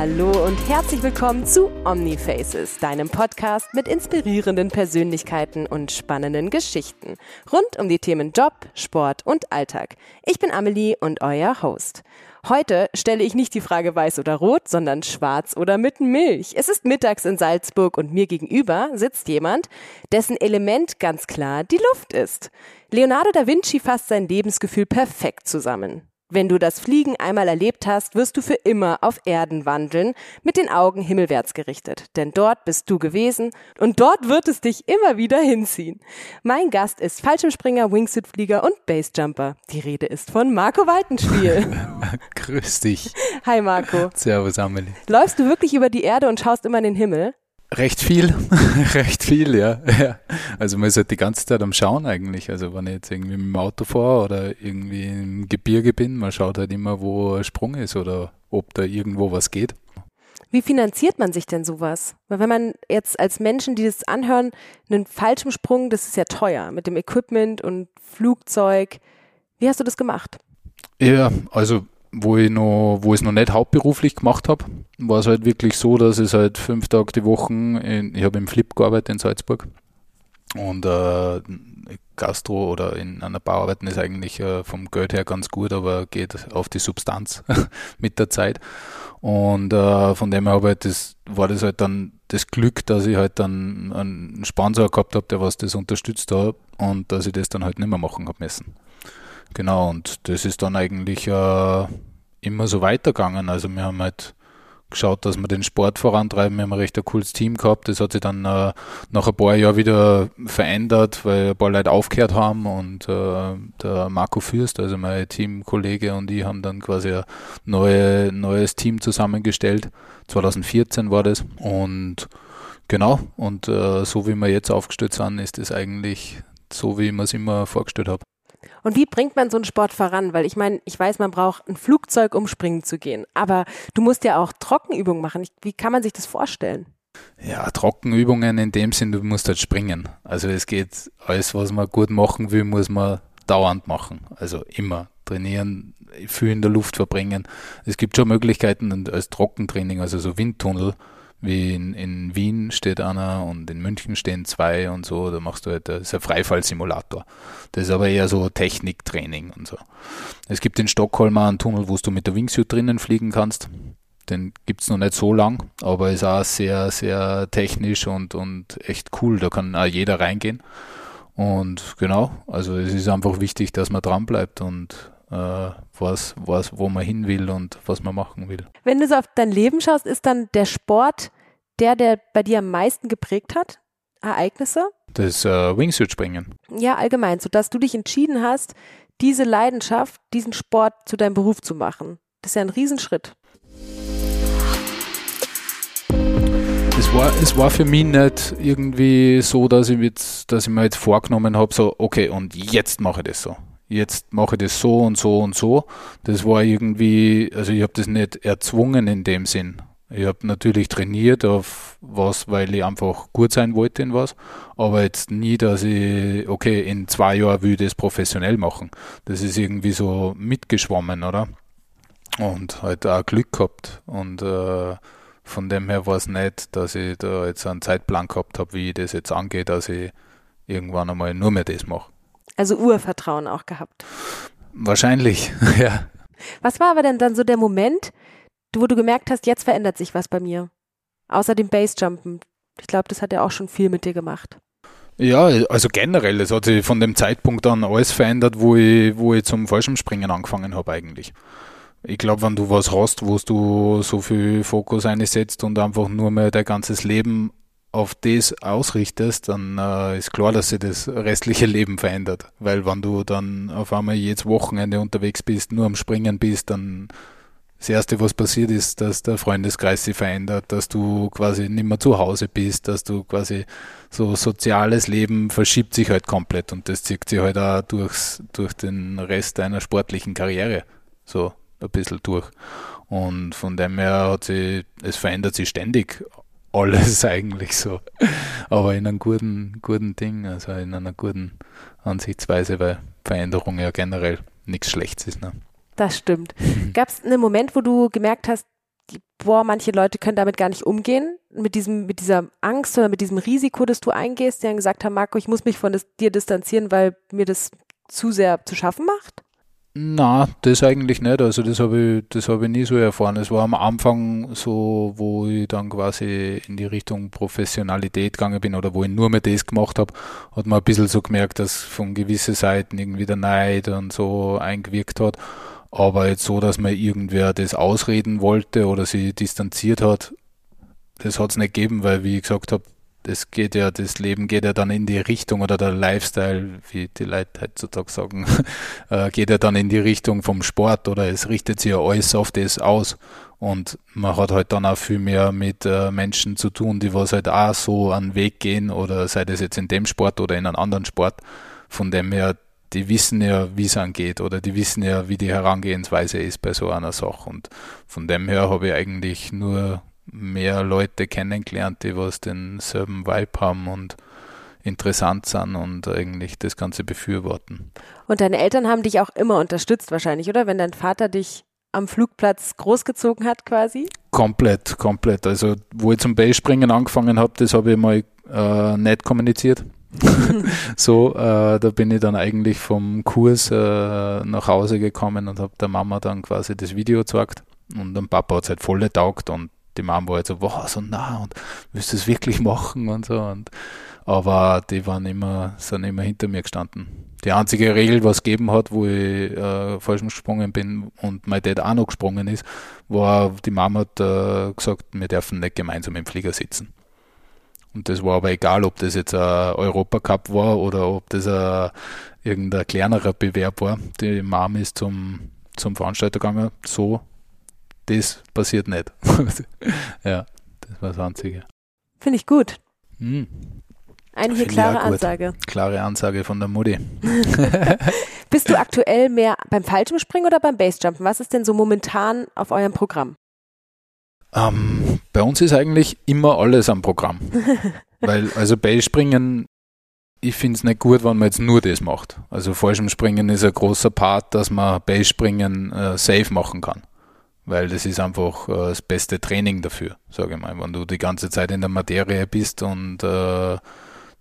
Hallo und herzlich willkommen zu Omnifaces, deinem Podcast mit inspirierenden Persönlichkeiten und spannenden Geschichten rund um die Themen Job, Sport und Alltag. Ich bin Amelie und euer Host. Heute stelle ich nicht die Frage weiß oder rot, sondern schwarz oder mit Milch. Es ist mittags in Salzburg und mir gegenüber sitzt jemand, dessen Element ganz klar die Luft ist. Leonardo da Vinci fasst sein Lebensgefühl perfekt zusammen. Wenn du das Fliegen einmal erlebt hast, wirst du für immer auf Erden wandeln, mit den Augen himmelwärts gerichtet. Denn dort bist du gewesen und dort wird es dich immer wieder hinziehen. Mein Gast ist Fallschirmspringer, Wingsuitflieger und Basejumper. Die Rede ist von Marco Waltenspiel. Grüß dich. Hi Marco. Servus Amelie. Läufst du wirklich über die Erde und schaust immer in den Himmel? Recht viel, recht viel, ja. ja. Also man ist halt die ganze Zeit am Schauen eigentlich. Also wenn ich jetzt irgendwie mit dem Auto fahre oder irgendwie im Gebirge bin, man schaut halt immer, wo ein Sprung ist oder ob da irgendwo was geht. Wie finanziert man sich denn sowas? Weil wenn man jetzt als Menschen, die das anhören, einen falschen Sprung, das ist ja teuer mit dem Equipment und Flugzeug. Wie hast du das gemacht? Ja, also wo ich noch, wo ich es noch nicht hauptberuflich gemacht habe, war es halt wirklich so, dass ich halt fünf Tage die Woche, in, ich habe im Flip gearbeitet in Salzburg und äh, Gastro oder in einer Bar arbeiten ist eigentlich äh, vom Geld her ganz gut, aber geht auf die Substanz mit der Zeit. Und äh, von dem her halt das, war das halt dann das Glück, dass ich halt dann einen Sponsor gehabt habe, der was das unterstützt hat und dass ich das dann halt nicht mehr machen habe müssen. Genau, und das ist dann eigentlich äh, immer so weitergegangen. Also wir haben halt geschaut, dass wir den Sport vorantreiben. Wir haben ein recht ein cooles Team gehabt. Das hat sich dann äh, nach ein paar Jahren wieder verändert, weil ein paar Leute aufgehört haben und äh, der Marco Fürst, also mein Teamkollege und ich haben dann quasi ein neue, neues Team zusammengestellt. 2014 war das und genau, und äh, so wie wir jetzt aufgestellt sind, ist es eigentlich so, wie ich mir es immer vorgestellt habe. Und wie bringt man so einen Sport voran? Weil ich meine, ich weiß, man braucht ein Flugzeug, um springen zu gehen. Aber du musst ja auch Trockenübungen machen. Wie kann man sich das vorstellen? Ja, Trockenübungen in dem Sinn, du musst halt springen. Also es geht, alles, was man gut machen will, muss man dauernd machen. Also immer trainieren, viel in der Luft verbringen. Es gibt schon Möglichkeiten als Trockentraining, also so Windtunnel wie in, in Wien steht einer und in München stehen zwei und so, da machst du halt, das ist ein Freifallsimulator. Das ist aber eher so Techniktraining und so. Es gibt in Stockholm einen Tunnel, wo du mit der Wingsuit drinnen fliegen kannst. Den gibt's noch nicht so lang, aber ist auch sehr, sehr technisch und, und echt cool. Da kann auch jeder reingehen. Und genau, also es ist einfach wichtig, dass man dran bleibt und was, was, wo man hin will und was man machen will. Wenn du so auf dein Leben schaust, ist dann der Sport der, der bei dir am meisten geprägt hat? Ereignisse? Das äh, Wingsuit-Springen. Ja, allgemein, sodass du dich entschieden hast, diese Leidenschaft, diesen Sport zu deinem Beruf zu machen. Das ist ja ein Riesenschritt. Es war, es war für mich nicht irgendwie so, dass ich, jetzt, dass ich mir jetzt vorgenommen habe, so, okay, und jetzt mache ich das so jetzt mache ich das so und so und so. Das war irgendwie, also ich habe das nicht erzwungen in dem Sinn. Ich habe natürlich trainiert auf was, weil ich einfach gut sein wollte in was, aber jetzt nie, dass ich, okay, in zwei Jahren will ich das professionell machen. Das ist irgendwie so mitgeschwommen, oder? Und halt auch Glück gehabt. Und äh, von dem her war es nicht, dass ich da jetzt einen Zeitplan gehabt habe, wie ich das jetzt angeht, dass ich irgendwann einmal nur mehr das mache. Also Urvertrauen auch gehabt. Wahrscheinlich, ja. Was war aber denn dann so der Moment, wo du gemerkt hast, jetzt verändert sich was bei mir? Außer dem Basejumpen. Ich glaube, das hat ja auch schon viel mit dir gemacht. Ja, also generell, es hat sich von dem Zeitpunkt an alles verändert, wo ich, wo ich zum Fallschirmspringen angefangen habe eigentlich. Ich glaube, wenn du was hast, wo du so viel Fokus einsetzt und einfach nur mehr dein ganzes Leben auf das ausrichtest, dann äh, ist klar, dass sich das restliche Leben verändert. Weil wenn du dann auf einmal jedes Wochenende unterwegs bist, nur am Springen bist, dann das Erste, was passiert ist, dass der Freundeskreis sich verändert, dass du quasi nicht mehr zu Hause bist, dass du quasi so soziales Leben verschiebt sich halt komplett und das zieht sich halt auch durchs, durch den Rest deiner sportlichen Karriere so ein bisschen durch. Und von dem her hat sich, es verändert sich ständig alles eigentlich so. Aber in einem guten, guten Ding, also in einer guten Ansichtsweise, weil Veränderung ja generell nichts Schlechtes ist. Ne? Das stimmt. Gab es einen Moment, wo du gemerkt hast, boah, manche Leute können damit gar nicht umgehen, mit diesem, mit dieser Angst oder mit diesem Risiko, das du eingehst, die dann gesagt haben, Marco, ich muss mich von das, dir distanzieren, weil mir das zu sehr zu schaffen macht? Na, das eigentlich nicht. Also das habe ich, das ich nie so erfahren. Es war am Anfang so, wo ich dann quasi in die Richtung Professionalität gegangen bin oder wo ich nur mehr das gemacht habe, hat man ein bisschen so gemerkt, dass von gewissen Seiten irgendwie der Neid und so eingewirkt hat. Aber jetzt so, dass man irgendwer das ausreden wollte oder sie distanziert hat, das hat es nicht gegeben, weil wie ich gesagt habe, das geht ja, das Leben geht ja dann in die Richtung oder der Lifestyle, wie die Leute heutzutage sagen, äh, geht ja dann in die Richtung vom Sport oder es richtet sich ja alles auf das aus. Und man hat halt dann auch viel mehr mit äh, Menschen zu tun, die was halt auch so einen Weg gehen oder sei das jetzt in dem Sport oder in einem anderen Sport. Von dem her, die wissen ja, wie es angeht oder die wissen ja, wie die Herangehensweise ist bei so einer Sache. Und von dem her habe ich eigentlich nur mehr Leute kennengelernt, die was denselben Vibe haben und interessant sind und eigentlich das Ganze befürworten. Und deine Eltern haben dich auch immer unterstützt wahrscheinlich, oder? Wenn dein Vater dich am Flugplatz großgezogen hat quasi? Komplett, komplett. Also wo ich zum Beispringen angefangen habe, das habe ich mal äh, nicht kommuniziert. so, äh, da bin ich dann eigentlich vom Kurs äh, nach Hause gekommen und habe der Mama dann quasi das Video gezeigt. Und dem Papa hat es halt voll getaugt und die Mama war halt so, wow, so nah und du es wirklich machen und so. Und, aber die waren immer, sind immer hinter mir gestanden. Die einzige Regel, was es gegeben hat, wo ich äh, falsch gesprungen bin und mein Dad auch noch gesprungen ist, war, die Mama hat äh, gesagt, wir dürfen nicht gemeinsam im Flieger sitzen. Und das war aber egal, ob das jetzt ein Europacup war oder ob das ein, irgendein kleinerer Bewerb war. Die Mom ist zum, zum Veranstalter gegangen, so das passiert nicht. ja, das war das Einzige. Finde ich gut. Hm. Eine hier klare Ansage. Klare Ansage von der Mutti. Bist du aktuell mehr beim Fallschirmspringen oder beim Basejumpen? Was ist denn so momentan auf eurem Programm? Ähm, bei uns ist eigentlich immer alles am Programm. Weil, also Basespringen, ich finde es nicht gut, wenn man jetzt nur das macht. Also Fallschirmspringen ist ein großer Part, dass man Basespringen äh, safe machen kann weil das ist einfach äh, das beste Training dafür, sage ich mal. Wenn du die ganze Zeit in der Materie bist und äh,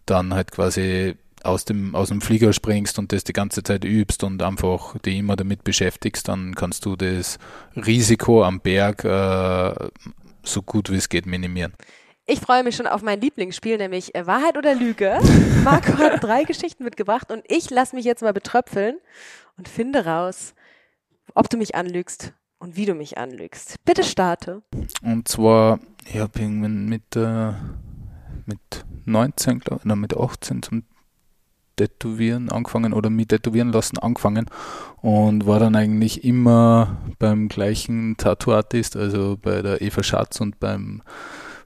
dann halt quasi aus dem, aus dem Flieger springst und das die ganze Zeit übst und einfach die immer damit beschäftigst, dann kannst du das Risiko am Berg äh, so gut wie es geht minimieren. Ich freue mich schon auf mein Lieblingsspiel, nämlich äh, Wahrheit oder Lüge. Marco hat drei Geschichten mitgebracht und ich lasse mich jetzt mal betröpfeln und finde raus, ob du mich anlügst und wie du mich anlügst. Bitte starte. Und zwar, ich habe irgendwann mit, äh, mit 19, glaube ich, mit 18 zum Tätowieren angefangen oder mit Tätowieren lassen angefangen und war dann eigentlich immer beim gleichen Tattoo-Artist, also bei der Eva Schatz und beim,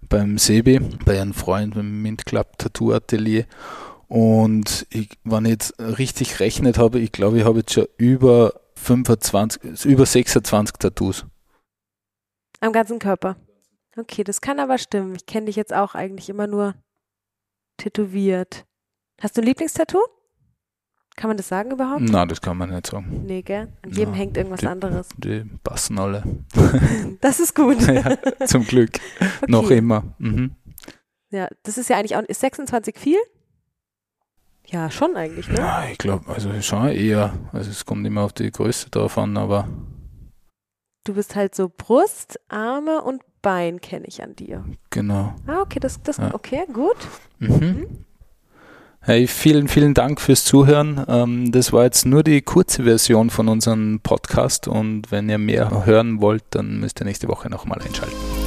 beim Sebi, bei einem Freund beim Mint Club Tattoo Atelier. Und ich, wenn ich jetzt richtig rechnet habe, ich glaube, ich habe jetzt schon über 25, über 26 Tattoos. Am ganzen Körper. Okay, das kann aber stimmen. Ich kenne dich jetzt auch eigentlich immer nur tätowiert. Hast du ein Lieblingstattoo? Kann man das sagen überhaupt? Nein, das kann man nicht sagen. Nee, gell? An jedem ja, hängt irgendwas die, anderes. Die passen alle. das ist gut. ja, zum Glück. Okay. Noch immer. Mhm. Ja, das ist ja eigentlich auch. Ist 26 viel? Ja, schon eigentlich, ne? Ja, ich glaube, also schon eher. Also es kommt immer auf die Größe drauf an, aber. Du bist halt so Brust, Arme und Bein kenne ich an dir. Genau. Ah, okay, das, das ja. okay, gut. Mhm. mhm. Hey, vielen, vielen Dank fürs Zuhören. Ähm, das war jetzt nur die kurze Version von unserem Podcast und wenn ihr mehr hören wollt, dann müsst ihr nächste Woche nochmal einschalten.